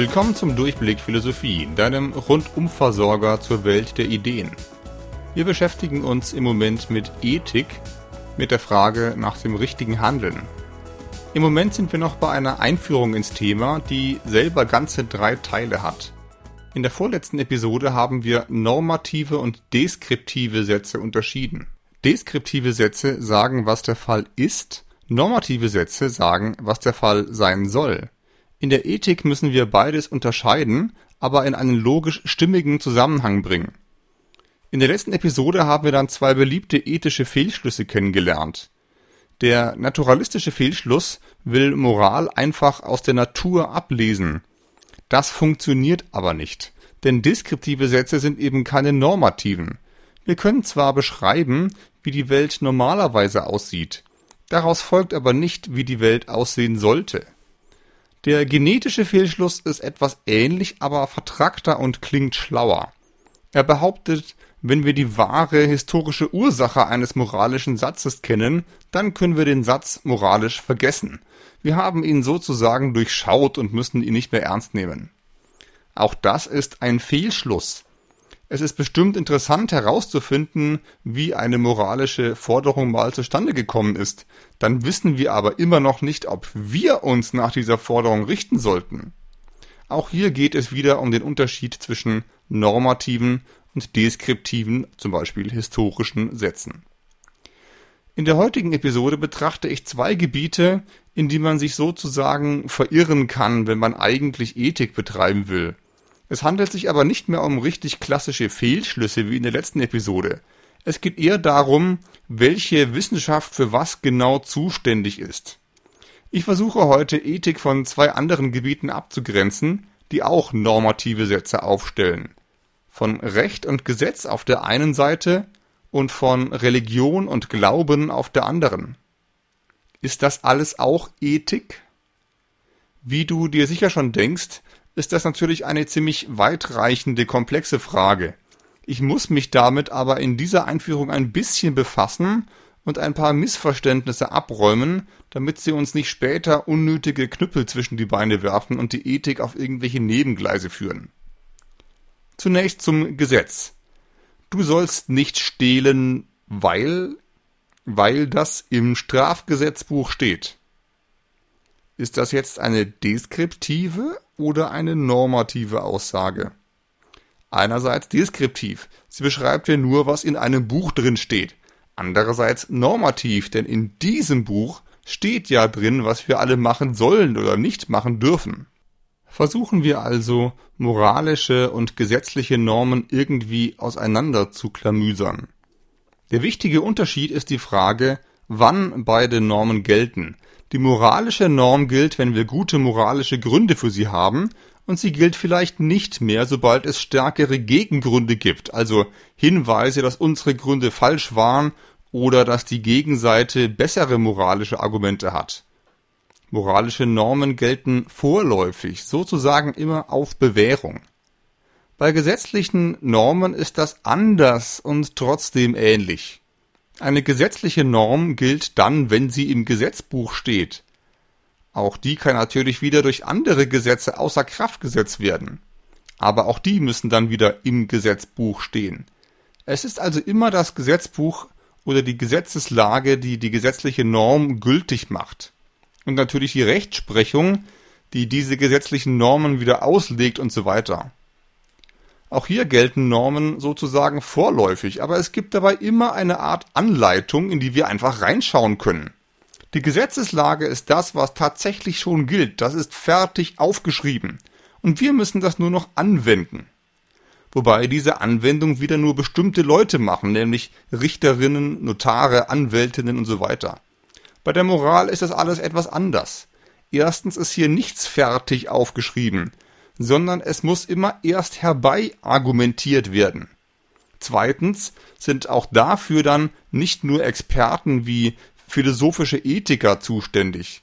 Willkommen zum Durchblick Philosophie, deinem Rundumversorger zur Welt der Ideen. Wir beschäftigen uns im Moment mit Ethik, mit der Frage nach dem richtigen Handeln. Im Moment sind wir noch bei einer Einführung ins Thema, die selber ganze drei Teile hat. In der vorletzten Episode haben wir normative und deskriptive Sätze unterschieden. Deskriptive Sätze sagen, was der Fall ist, normative Sätze sagen, was der Fall sein soll. In der Ethik müssen wir beides unterscheiden, aber in einen logisch stimmigen Zusammenhang bringen. In der letzten Episode haben wir dann zwei beliebte ethische Fehlschlüsse kennengelernt. Der naturalistische Fehlschluss will Moral einfach aus der Natur ablesen. Das funktioniert aber nicht, denn deskriptive Sätze sind eben keine normativen. Wir können zwar beschreiben, wie die Welt normalerweise aussieht, daraus folgt aber nicht, wie die Welt aussehen sollte. Der genetische Fehlschluss ist etwas ähnlich, aber vertrackter und klingt schlauer. Er behauptet, wenn wir die wahre historische Ursache eines moralischen Satzes kennen, dann können wir den Satz moralisch vergessen. Wir haben ihn sozusagen durchschaut und müssen ihn nicht mehr ernst nehmen. Auch das ist ein Fehlschluss. Es ist bestimmt interessant herauszufinden, wie eine moralische Forderung mal zustande gekommen ist. Dann wissen wir aber immer noch nicht, ob wir uns nach dieser Forderung richten sollten. Auch hier geht es wieder um den Unterschied zwischen normativen und deskriptiven, zum Beispiel historischen Sätzen. In der heutigen Episode betrachte ich zwei Gebiete, in die man sich sozusagen verirren kann, wenn man eigentlich Ethik betreiben will. Es handelt sich aber nicht mehr um richtig klassische Fehlschlüsse wie in der letzten Episode. Es geht eher darum, welche Wissenschaft für was genau zuständig ist. Ich versuche heute Ethik von zwei anderen Gebieten abzugrenzen, die auch normative Sätze aufstellen. Von Recht und Gesetz auf der einen Seite und von Religion und Glauben auf der anderen. Ist das alles auch Ethik? Wie du dir sicher schon denkst, ist das natürlich eine ziemlich weitreichende, komplexe Frage. Ich muss mich damit aber in dieser Einführung ein bisschen befassen und ein paar Missverständnisse abräumen, damit sie uns nicht später unnötige Knüppel zwischen die Beine werfen und die Ethik auf irgendwelche Nebengleise führen. Zunächst zum Gesetz. Du sollst nicht stehlen, weil, weil das im Strafgesetzbuch steht. Ist das jetzt eine deskriptive oder eine normative Aussage? Einerseits deskriptiv. Sie beschreibt ja nur, was in einem Buch drin steht. Andererseits normativ, denn in diesem Buch steht ja drin, was wir alle machen sollen oder nicht machen dürfen. Versuchen wir also, moralische und gesetzliche Normen irgendwie auseinander zu klamüsern. Der wichtige Unterschied ist die Frage, wann beide Normen gelten, die moralische Norm gilt, wenn wir gute moralische Gründe für sie haben, und sie gilt vielleicht nicht mehr, sobald es stärkere Gegengründe gibt, also Hinweise, dass unsere Gründe falsch waren oder dass die Gegenseite bessere moralische Argumente hat. Moralische Normen gelten vorläufig, sozusagen immer auf Bewährung. Bei gesetzlichen Normen ist das anders und trotzdem ähnlich. Eine gesetzliche Norm gilt dann, wenn sie im Gesetzbuch steht. Auch die kann natürlich wieder durch andere Gesetze außer Kraft gesetzt werden. Aber auch die müssen dann wieder im Gesetzbuch stehen. Es ist also immer das Gesetzbuch oder die Gesetzeslage, die die gesetzliche Norm gültig macht. Und natürlich die Rechtsprechung, die diese gesetzlichen Normen wieder auslegt und so weiter. Auch hier gelten Normen sozusagen vorläufig, aber es gibt dabei immer eine Art Anleitung, in die wir einfach reinschauen können. Die Gesetzeslage ist das, was tatsächlich schon gilt, das ist fertig aufgeschrieben, und wir müssen das nur noch anwenden. Wobei diese Anwendung wieder nur bestimmte Leute machen, nämlich Richterinnen, Notare, Anwältinnen und so weiter. Bei der Moral ist das alles etwas anders. Erstens ist hier nichts fertig aufgeschrieben, sondern es muss immer erst herbei argumentiert werden. Zweitens sind auch dafür dann nicht nur Experten wie philosophische Ethiker zuständig.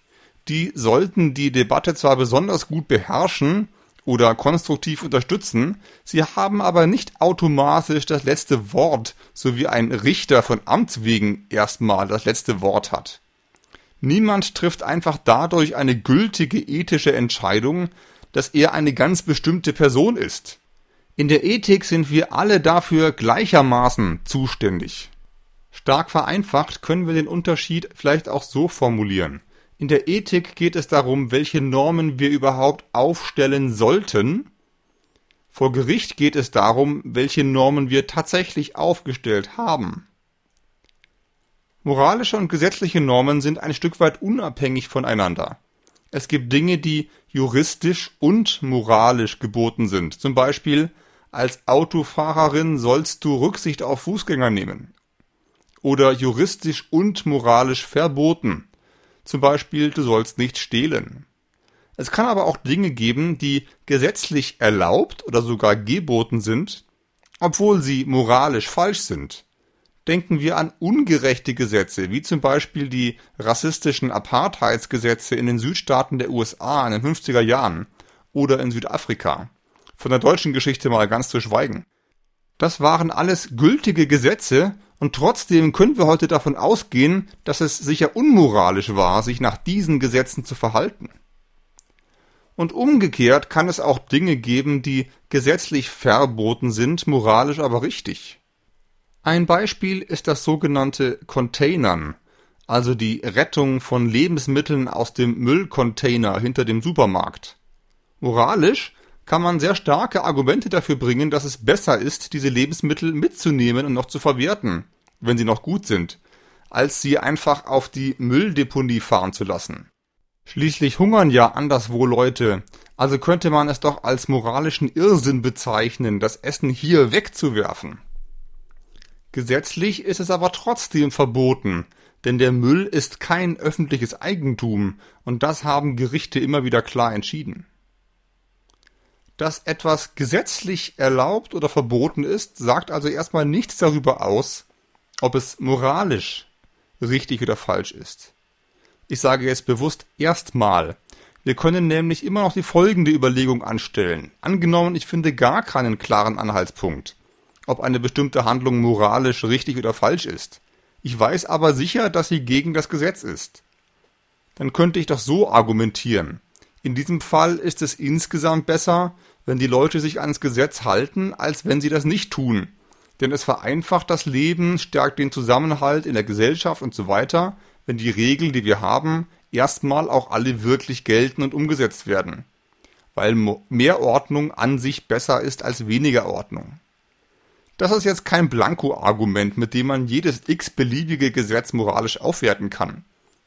Die sollten die Debatte zwar besonders gut beherrschen oder konstruktiv unterstützen, sie haben aber nicht automatisch das letzte Wort, so wie ein Richter von Amts wegen erstmal das letzte Wort hat. Niemand trifft einfach dadurch eine gültige ethische Entscheidung, dass er eine ganz bestimmte Person ist. In der Ethik sind wir alle dafür gleichermaßen zuständig. Stark vereinfacht können wir den Unterschied vielleicht auch so formulieren. In der Ethik geht es darum, welche Normen wir überhaupt aufstellen sollten. Vor Gericht geht es darum, welche Normen wir tatsächlich aufgestellt haben. Moralische und gesetzliche Normen sind ein Stück weit unabhängig voneinander. Es gibt Dinge, die juristisch und moralisch geboten sind. Zum Beispiel als Autofahrerin sollst du Rücksicht auf Fußgänger nehmen. Oder juristisch und moralisch verboten. Zum Beispiel, du sollst nicht stehlen. Es kann aber auch Dinge geben, die gesetzlich erlaubt oder sogar geboten sind, obwohl sie moralisch falsch sind. Denken wir an ungerechte Gesetze, wie zum Beispiel die rassistischen Apartheidsgesetze in den Südstaaten der USA in den 50er Jahren oder in Südafrika von der deutschen Geschichte mal ganz zu schweigen. Das waren alles gültige Gesetze und trotzdem können wir heute davon ausgehen, dass es sicher unmoralisch war, sich nach diesen Gesetzen zu verhalten. Und umgekehrt kann es auch Dinge geben, die gesetzlich verboten sind, moralisch aber richtig. Ein Beispiel ist das sogenannte Containern, also die Rettung von Lebensmitteln aus dem Müllcontainer hinter dem Supermarkt. Moralisch kann man sehr starke Argumente dafür bringen, dass es besser ist, diese Lebensmittel mitzunehmen und noch zu verwerten, wenn sie noch gut sind, als sie einfach auf die Mülldeponie fahren zu lassen. Schließlich hungern ja anderswo Leute, also könnte man es doch als moralischen Irrsinn bezeichnen, das Essen hier wegzuwerfen. Gesetzlich ist es aber trotzdem verboten, denn der Müll ist kein öffentliches Eigentum, und das haben Gerichte immer wieder klar entschieden dass etwas gesetzlich erlaubt oder verboten ist, sagt also erstmal nichts darüber aus, ob es moralisch richtig oder falsch ist. Ich sage jetzt bewusst erstmal. Wir können nämlich immer noch die folgende Überlegung anstellen. Angenommen, ich finde gar keinen klaren Anhaltspunkt, ob eine bestimmte Handlung moralisch richtig oder falsch ist. Ich weiß aber sicher, dass sie gegen das Gesetz ist. Dann könnte ich doch so argumentieren. In diesem Fall ist es insgesamt besser, wenn die Leute sich ans Gesetz halten, als wenn sie das nicht tun. Denn es vereinfacht das Leben, stärkt den Zusammenhalt in der Gesellschaft und so weiter, wenn die Regeln, die wir haben, erstmal auch alle wirklich gelten und umgesetzt werden. Weil mehr Ordnung an sich besser ist als weniger Ordnung. Das ist jetzt kein Blanko-Argument, mit dem man jedes x-beliebige Gesetz moralisch aufwerten kann.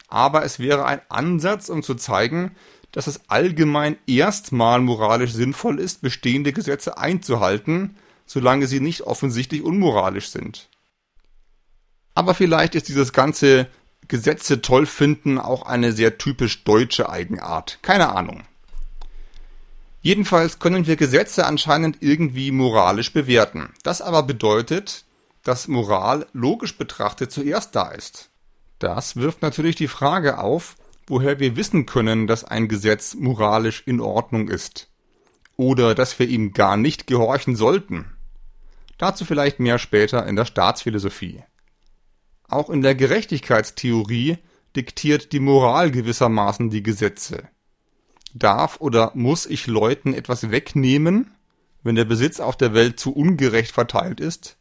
Aber es wäre ein Ansatz, um zu zeigen, dass es allgemein erstmal moralisch sinnvoll ist, bestehende Gesetze einzuhalten, solange sie nicht offensichtlich unmoralisch sind. Aber vielleicht ist dieses ganze Gesetze toll finden auch eine sehr typisch deutsche Eigenart. Keine Ahnung. Jedenfalls können wir Gesetze anscheinend irgendwie moralisch bewerten. Das aber bedeutet, dass Moral logisch betrachtet zuerst da ist. Das wirft natürlich die Frage auf, woher wir wissen können, dass ein Gesetz moralisch in Ordnung ist. Oder dass wir ihm gar nicht gehorchen sollten. Dazu vielleicht mehr später in der Staatsphilosophie. Auch in der Gerechtigkeitstheorie diktiert die Moral gewissermaßen die Gesetze. Darf oder muss ich Leuten etwas wegnehmen, wenn der Besitz auf der Welt zu ungerecht verteilt ist?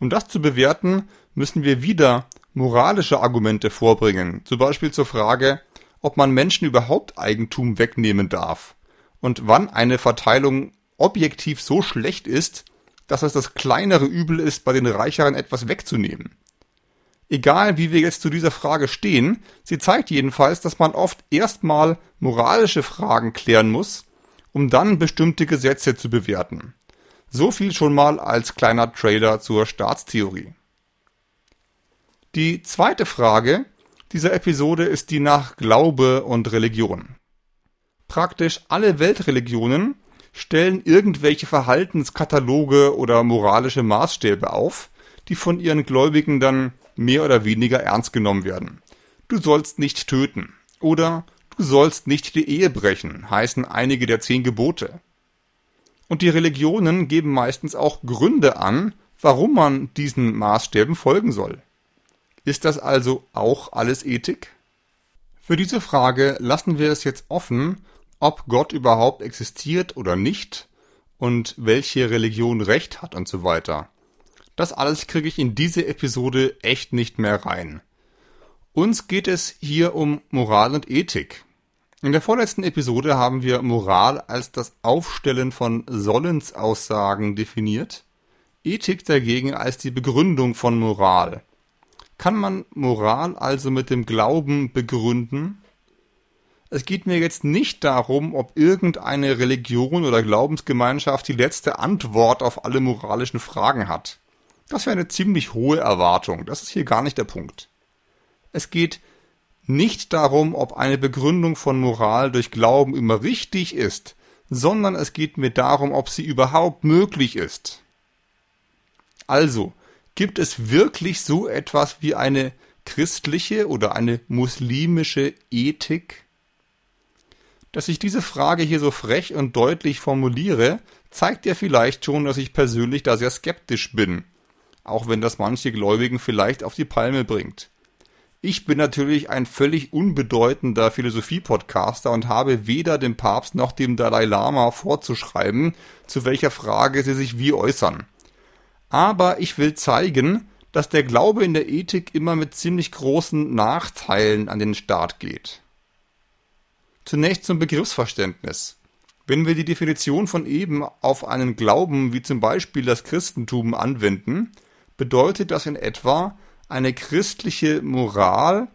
Um das zu bewerten, müssen wir wieder moralische Argumente vorbringen, zum Beispiel zur Frage, ob man Menschen überhaupt Eigentum wegnehmen darf und wann eine Verteilung objektiv so schlecht ist, dass es das kleinere Übel ist, bei den Reicheren etwas wegzunehmen. Egal wie wir jetzt zu dieser Frage stehen, sie zeigt jedenfalls, dass man oft erstmal moralische Fragen klären muss, um dann bestimmte Gesetze zu bewerten. So viel schon mal als kleiner Trailer zur Staatstheorie. Die zweite Frage dieser Episode ist die nach Glaube und Religion. Praktisch alle Weltreligionen stellen irgendwelche Verhaltenskataloge oder moralische Maßstäbe auf, die von ihren Gläubigen dann mehr oder weniger ernst genommen werden. Du sollst nicht töten oder du sollst nicht die Ehe brechen, heißen einige der zehn Gebote. Und die Religionen geben meistens auch Gründe an, warum man diesen Maßstäben folgen soll. Ist das also auch alles Ethik? Für diese Frage lassen wir es jetzt offen, ob Gott überhaupt existiert oder nicht und welche Religion recht hat und so weiter. Das alles kriege ich in diese Episode echt nicht mehr rein. Uns geht es hier um Moral und Ethik. In der vorletzten Episode haben wir Moral als das Aufstellen von Sollensaussagen definiert, Ethik dagegen als die Begründung von Moral. Kann man Moral also mit dem Glauben begründen? Es geht mir jetzt nicht darum, ob irgendeine Religion oder Glaubensgemeinschaft die letzte Antwort auf alle moralischen Fragen hat. Das wäre eine ziemlich hohe Erwartung. Das ist hier gar nicht der Punkt. Es geht nicht darum, ob eine Begründung von Moral durch Glauben immer richtig ist, sondern es geht mir darum, ob sie überhaupt möglich ist. Also, gibt es wirklich so etwas wie eine christliche oder eine muslimische Ethik? Dass ich diese Frage hier so frech und deutlich formuliere, zeigt ja vielleicht schon, dass ich persönlich da sehr skeptisch bin, auch wenn das manche Gläubigen vielleicht auf die Palme bringt. Ich bin natürlich ein völlig unbedeutender Philosophie-Podcaster und habe weder dem Papst noch dem Dalai Lama vorzuschreiben, zu welcher Frage sie sich wie äußern. Aber ich will zeigen, dass der Glaube in der Ethik immer mit ziemlich großen Nachteilen an den Start geht. Zunächst zum Begriffsverständnis. Wenn wir die Definition von eben auf einen Glauben wie zum Beispiel das Christentum anwenden, bedeutet das in etwa, eine christliche Moral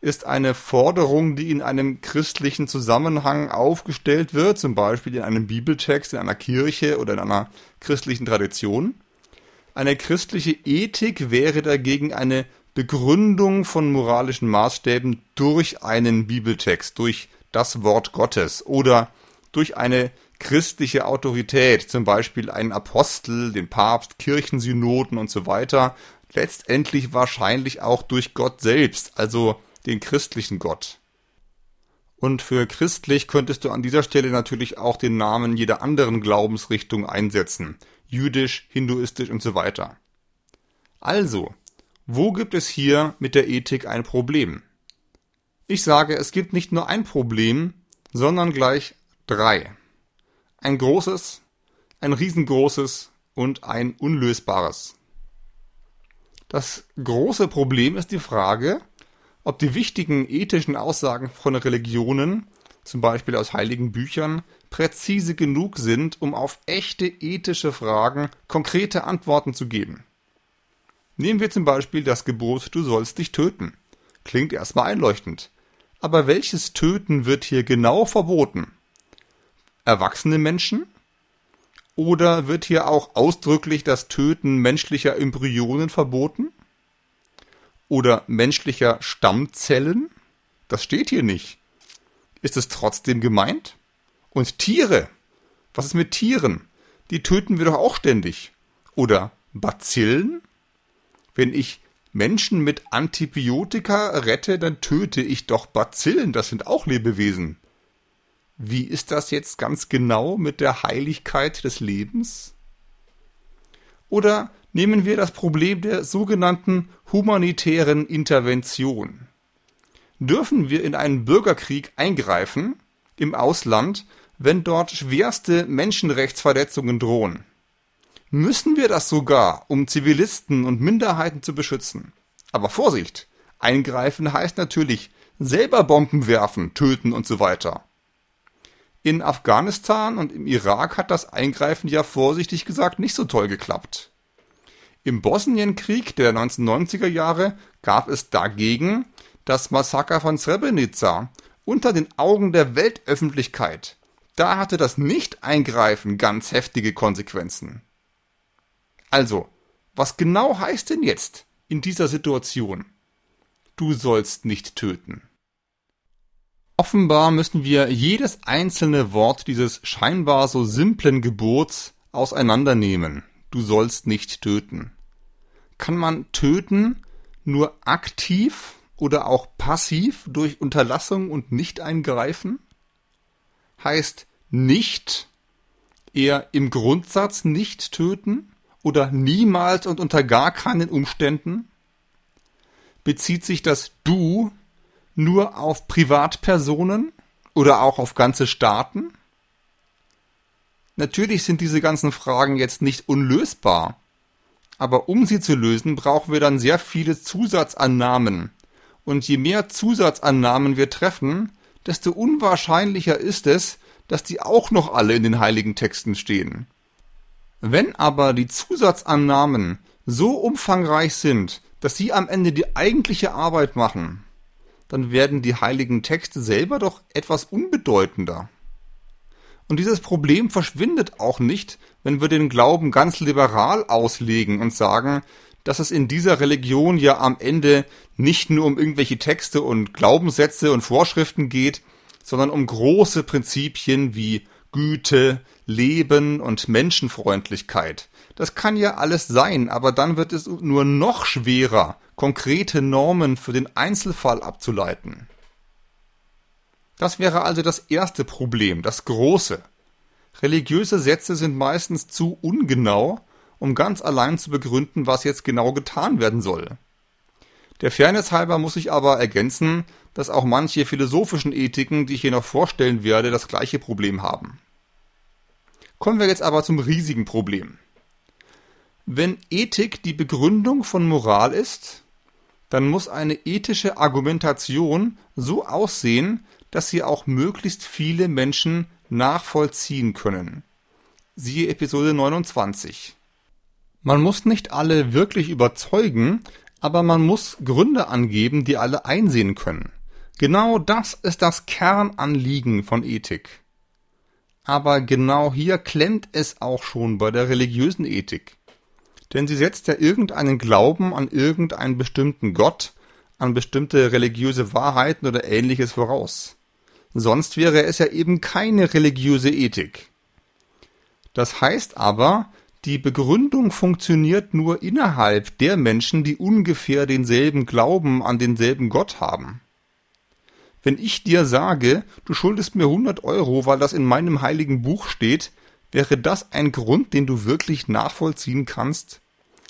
ist eine Forderung, die in einem christlichen Zusammenhang aufgestellt wird, zum Beispiel in einem Bibeltext, in einer Kirche oder in einer christlichen Tradition. Eine christliche Ethik wäre dagegen eine Begründung von moralischen Maßstäben durch einen Bibeltext, durch das Wort Gottes oder durch eine christliche Autorität, zum Beispiel einen Apostel, den Papst, Kirchensynoden und so weiter, letztendlich wahrscheinlich auch durch Gott selbst, also den christlichen Gott. Und für christlich könntest du an dieser Stelle natürlich auch den Namen jeder anderen Glaubensrichtung einsetzen, jüdisch, hinduistisch und so weiter. Also, wo gibt es hier mit der Ethik ein Problem? Ich sage, es gibt nicht nur ein Problem, sondern gleich drei. Ein großes, ein riesengroßes und ein unlösbares. Das große Problem ist die Frage, ob die wichtigen ethischen Aussagen von Religionen, zum Beispiel aus heiligen Büchern, präzise genug sind, um auf echte ethische Fragen konkrete Antworten zu geben. Nehmen wir zum Beispiel das Gebot, du sollst dich töten. Klingt erstmal einleuchtend. Aber welches Töten wird hier genau verboten? Erwachsene Menschen? Oder wird hier auch ausdrücklich das Töten menschlicher Embryonen verboten? Oder menschlicher Stammzellen? Das steht hier nicht. Ist es trotzdem gemeint? Und Tiere? Was ist mit Tieren? Die töten wir doch auch ständig. Oder Bazillen? Wenn ich Menschen mit Antibiotika rette, dann töte ich doch Bazillen, das sind auch Lebewesen. Wie ist das jetzt ganz genau mit der Heiligkeit des Lebens? Oder nehmen wir das Problem der sogenannten humanitären Intervention. Dürfen wir in einen Bürgerkrieg eingreifen im Ausland, wenn dort schwerste Menschenrechtsverletzungen drohen? müssen wir das sogar, um Zivilisten und Minderheiten zu beschützen. Aber Vorsicht! Eingreifen heißt natürlich selber Bomben werfen, töten und so weiter. In Afghanistan und im Irak hat das Eingreifen ja vorsichtig gesagt nicht so toll geklappt. Im Bosnienkrieg der 1990er Jahre gab es dagegen das Massaker von Srebrenica unter den Augen der Weltöffentlichkeit. Da hatte das Nicht-Eingreifen ganz heftige Konsequenzen. Also, was genau heißt denn jetzt in dieser Situation? Du sollst nicht töten. Offenbar müssen wir jedes einzelne Wort dieses scheinbar so simplen Gebots auseinandernehmen. Du sollst nicht töten. Kann man töten nur aktiv oder auch passiv durch Unterlassung und Nicht-Eingreifen? Heißt nicht eher im Grundsatz nicht töten? oder niemals und unter gar keinen Umständen? Bezieht sich das Du nur auf Privatpersonen Oder auch auf ganze Staaten? Natürlich sind diese ganzen Fragen jetzt nicht unlösbar. Aber um sie zu lösen, brauchen wir dann sehr viele Zusatzannahmen. Und je mehr Zusatzannahmen wir treffen, desto unwahrscheinlicher ist es, dass die auch noch alle in den heiligen Texten stehen. Wenn aber die Zusatzannahmen so umfangreich sind, dass sie am Ende die eigentliche Arbeit machen, dann werden die heiligen Texte selber doch etwas unbedeutender. Und dieses Problem verschwindet auch nicht, wenn wir den Glauben ganz liberal auslegen und sagen, dass es in dieser Religion ja am Ende nicht nur um irgendwelche Texte und Glaubenssätze und Vorschriften geht, sondern um große Prinzipien wie Güte, Leben und Menschenfreundlichkeit. Das kann ja alles sein, aber dann wird es nur noch schwerer, konkrete Normen für den Einzelfall abzuleiten. Das wäre also das erste Problem, das große. Religiöse Sätze sind meistens zu ungenau, um ganz allein zu begründen, was jetzt genau getan werden soll. Der Fairness halber muss ich aber ergänzen, dass auch manche philosophischen Ethiken, die ich hier noch vorstellen werde, das gleiche Problem haben. Kommen wir jetzt aber zum riesigen Problem. Wenn Ethik die Begründung von Moral ist, dann muss eine ethische Argumentation so aussehen, dass sie auch möglichst viele Menschen nachvollziehen können. Siehe Episode 29. Man muss nicht alle wirklich überzeugen, aber man muss Gründe angeben, die alle einsehen können. Genau das ist das Kernanliegen von Ethik. Aber genau hier klemmt es auch schon bei der religiösen Ethik. Denn sie setzt ja irgendeinen Glauben an irgendeinen bestimmten Gott, an bestimmte religiöse Wahrheiten oder ähnliches voraus. Sonst wäre es ja eben keine religiöse Ethik. Das heißt aber, die Begründung funktioniert nur innerhalb der Menschen, die ungefähr denselben Glauben an denselben Gott haben. Wenn ich dir sage, du schuldest mir 100 Euro, weil das in meinem heiligen Buch steht, wäre das ein Grund, den du wirklich nachvollziehen kannst?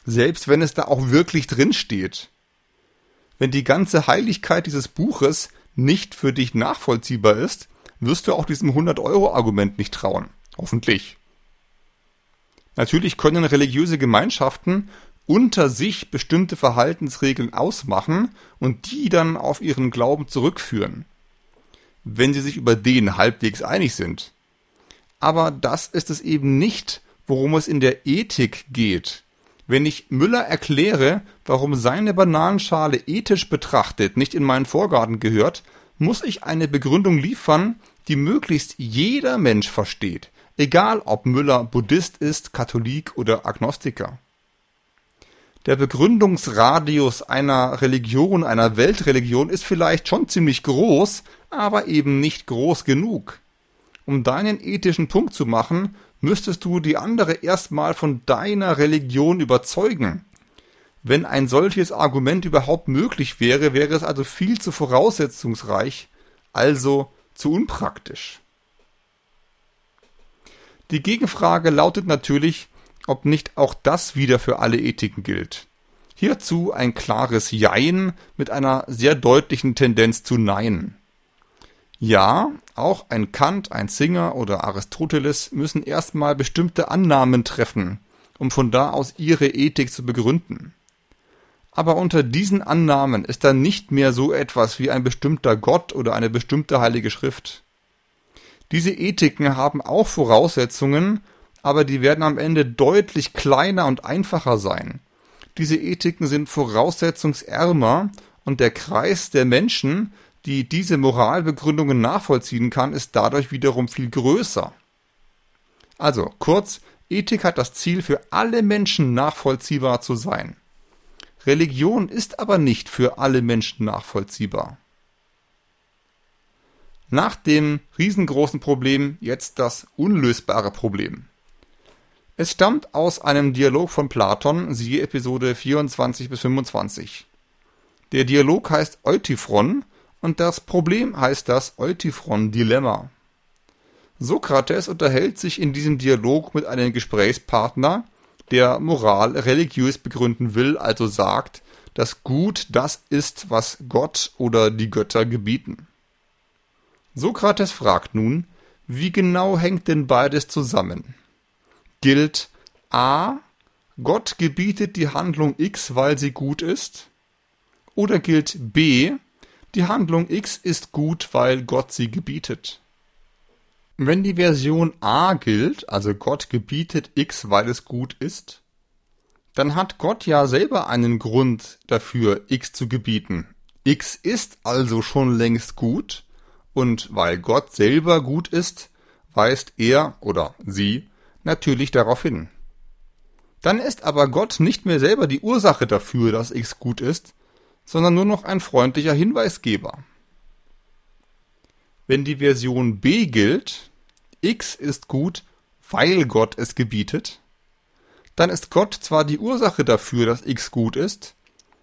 Selbst wenn es da auch wirklich drin steht. Wenn die ganze Heiligkeit dieses Buches nicht für dich nachvollziehbar ist, wirst du auch diesem 100-Euro-Argument nicht trauen. Hoffentlich. Natürlich können religiöse Gemeinschaften unter sich bestimmte Verhaltensregeln ausmachen und die dann auf ihren Glauben zurückführen, wenn sie sich über den halbwegs einig sind. Aber das ist es eben nicht, worum es in der Ethik geht. Wenn ich Müller erkläre, warum seine Bananenschale ethisch betrachtet nicht in meinen Vorgarten gehört, muss ich eine Begründung liefern, die möglichst jeder Mensch versteht, egal ob Müller Buddhist ist, Katholik oder Agnostiker. Der Begründungsradius einer Religion, einer Weltreligion ist vielleicht schon ziemlich groß, aber eben nicht groß genug. Um deinen ethischen Punkt zu machen, müsstest du die andere erstmal von deiner Religion überzeugen. Wenn ein solches Argument überhaupt möglich wäre, wäre es also viel zu voraussetzungsreich, also zu unpraktisch. Die Gegenfrage lautet natürlich, ob nicht auch das wieder für alle Ethiken gilt. Hierzu ein klares Jein mit einer sehr deutlichen Tendenz zu Nein. Ja, auch ein Kant, ein Singer oder Aristoteles müssen erstmal bestimmte Annahmen treffen, um von da aus ihre Ethik zu begründen. Aber unter diesen Annahmen ist dann nicht mehr so etwas wie ein bestimmter Gott oder eine bestimmte heilige Schrift. Diese Ethiken haben auch Voraussetzungen, aber die werden am Ende deutlich kleiner und einfacher sein. Diese Ethiken sind voraussetzungsärmer und der Kreis der Menschen, die diese Moralbegründungen nachvollziehen kann, ist dadurch wiederum viel größer. Also, kurz, Ethik hat das Ziel, für alle Menschen nachvollziehbar zu sein. Religion ist aber nicht für alle Menschen nachvollziehbar. Nach dem riesengroßen Problem jetzt das unlösbare Problem. Es stammt aus einem Dialog von Platon, siehe Episode 24 bis 25. Der Dialog heißt Eutyphron und das Problem heißt das Eutyphron-Dilemma. Sokrates unterhält sich in diesem Dialog mit einem Gesprächspartner, der Moral religiös begründen will, also sagt, dass Gut das ist, was Gott oder die Götter gebieten. Sokrates fragt nun, wie genau hängt denn beides zusammen? Gilt A, Gott gebietet die Handlung X, weil sie gut ist? Oder gilt B, die Handlung X ist gut, weil Gott sie gebietet? Wenn die Version A gilt, also Gott gebietet X, weil es gut ist, dann hat Gott ja selber einen Grund dafür, X zu gebieten. X ist also schon längst gut, und weil Gott selber gut ist, weist er oder sie natürlich darauf hin. Dann ist aber Gott nicht mehr selber die Ursache dafür, dass X gut ist, sondern nur noch ein freundlicher Hinweisgeber. Wenn die Version B gilt, X ist gut, weil Gott es gebietet, dann ist Gott zwar die Ursache dafür, dass X gut ist,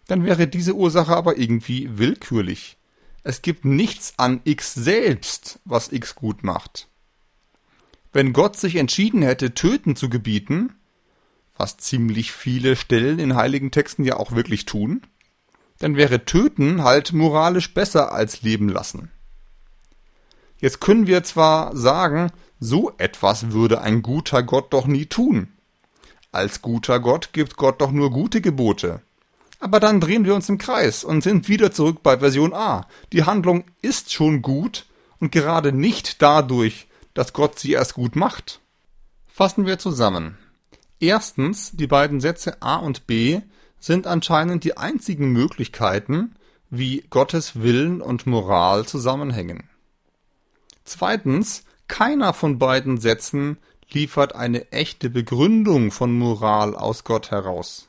dann wäre diese Ursache aber irgendwie willkürlich. Es gibt nichts an X selbst, was X gut macht. Wenn Gott sich entschieden hätte, töten zu gebieten, was ziemlich viele Stellen in heiligen Texten ja auch wirklich tun, dann wäre töten halt moralisch besser als leben lassen. Jetzt können wir zwar sagen, so etwas würde ein guter Gott doch nie tun. Als guter Gott gibt Gott doch nur gute Gebote. Aber dann drehen wir uns im Kreis und sind wieder zurück bei Version A. Die Handlung ist schon gut und gerade nicht dadurch, dass Gott sie erst gut macht. Fassen wir zusammen. Erstens, die beiden Sätze A und B sind anscheinend die einzigen Möglichkeiten, wie Gottes Willen und Moral zusammenhängen. Zweitens, keiner von beiden Sätzen liefert eine echte Begründung von Moral aus Gott heraus.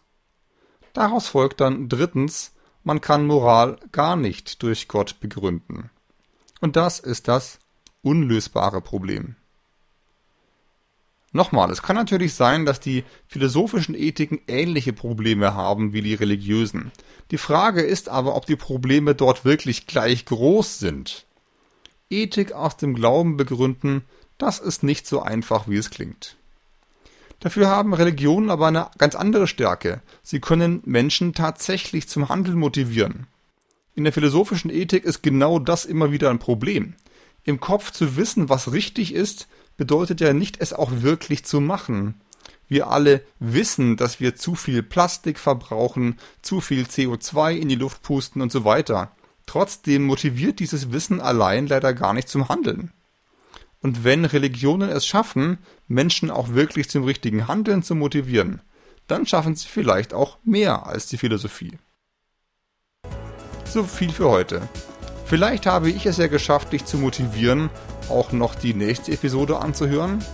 Daraus folgt dann drittens, man kann Moral gar nicht durch Gott begründen. Und das ist das unlösbare Problem. Nochmal, es kann natürlich sein, dass die philosophischen Ethiken ähnliche Probleme haben wie die religiösen. Die Frage ist aber, ob die Probleme dort wirklich gleich groß sind. Ethik aus dem Glauben begründen, das ist nicht so einfach, wie es klingt. Dafür haben Religionen aber eine ganz andere Stärke. Sie können Menschen tatsächlich zum Handeln motivieren. In der philosophischen Ethik ist genau das immer wieder ein Problem. Im Kopf zu wissen, was richtig ist, bedeutet ja nicht, es auch wirklich zu machen. Wir alle wissen, dass wir zu viel Plastik verbrauchen, zu viel CO2 in die Luft pusten und so weiter. Trotzdem motiviert dieses Wissen allein leider gar nicht zum Handeln. Und wenn Religionen es schaffen, Menschen auch wirklich zum richtigen Handeln zu motivieren, dann schaffen sie vielleicht auch mehr als die Philosophie. So viel für heute. Vielleicht habe ich es ja geschafft, dich zu motivieren, auch noch die nächste Episode anzuhören.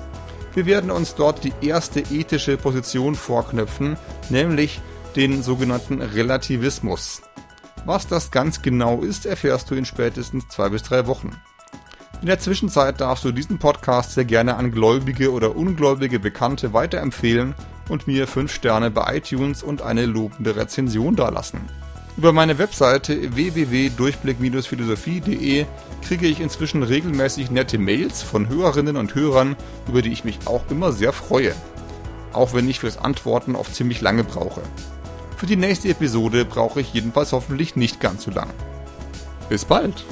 Wir werden uns dort die erste ethische Position vorknöpfen, nämlich den sogenannten Relativismus. Was das ganz genau ist, erfährst du in spätestens zwei bis drei Wochen. In der Zwischenzeit darfst du diesen Podcast sehr gerne an gläubige oder ungläubige Bekannte weiterempfehlen und mir 5 Sterne bei iTunes und eine lobende Rezension dalassen. Über meine Webseite www.durchblick-philosophie.de kriege ich inzwischen regelmäßig nette Mails von Hörerinnen und Hörern, über die ich mich auch immer sehr freue. Auch wenn ich fürs Antworten oft ziemlich lange brauche. Für die nächste Episode brauche ich jedenfalls hoffentlich nicht ganz so lang. Bis bald!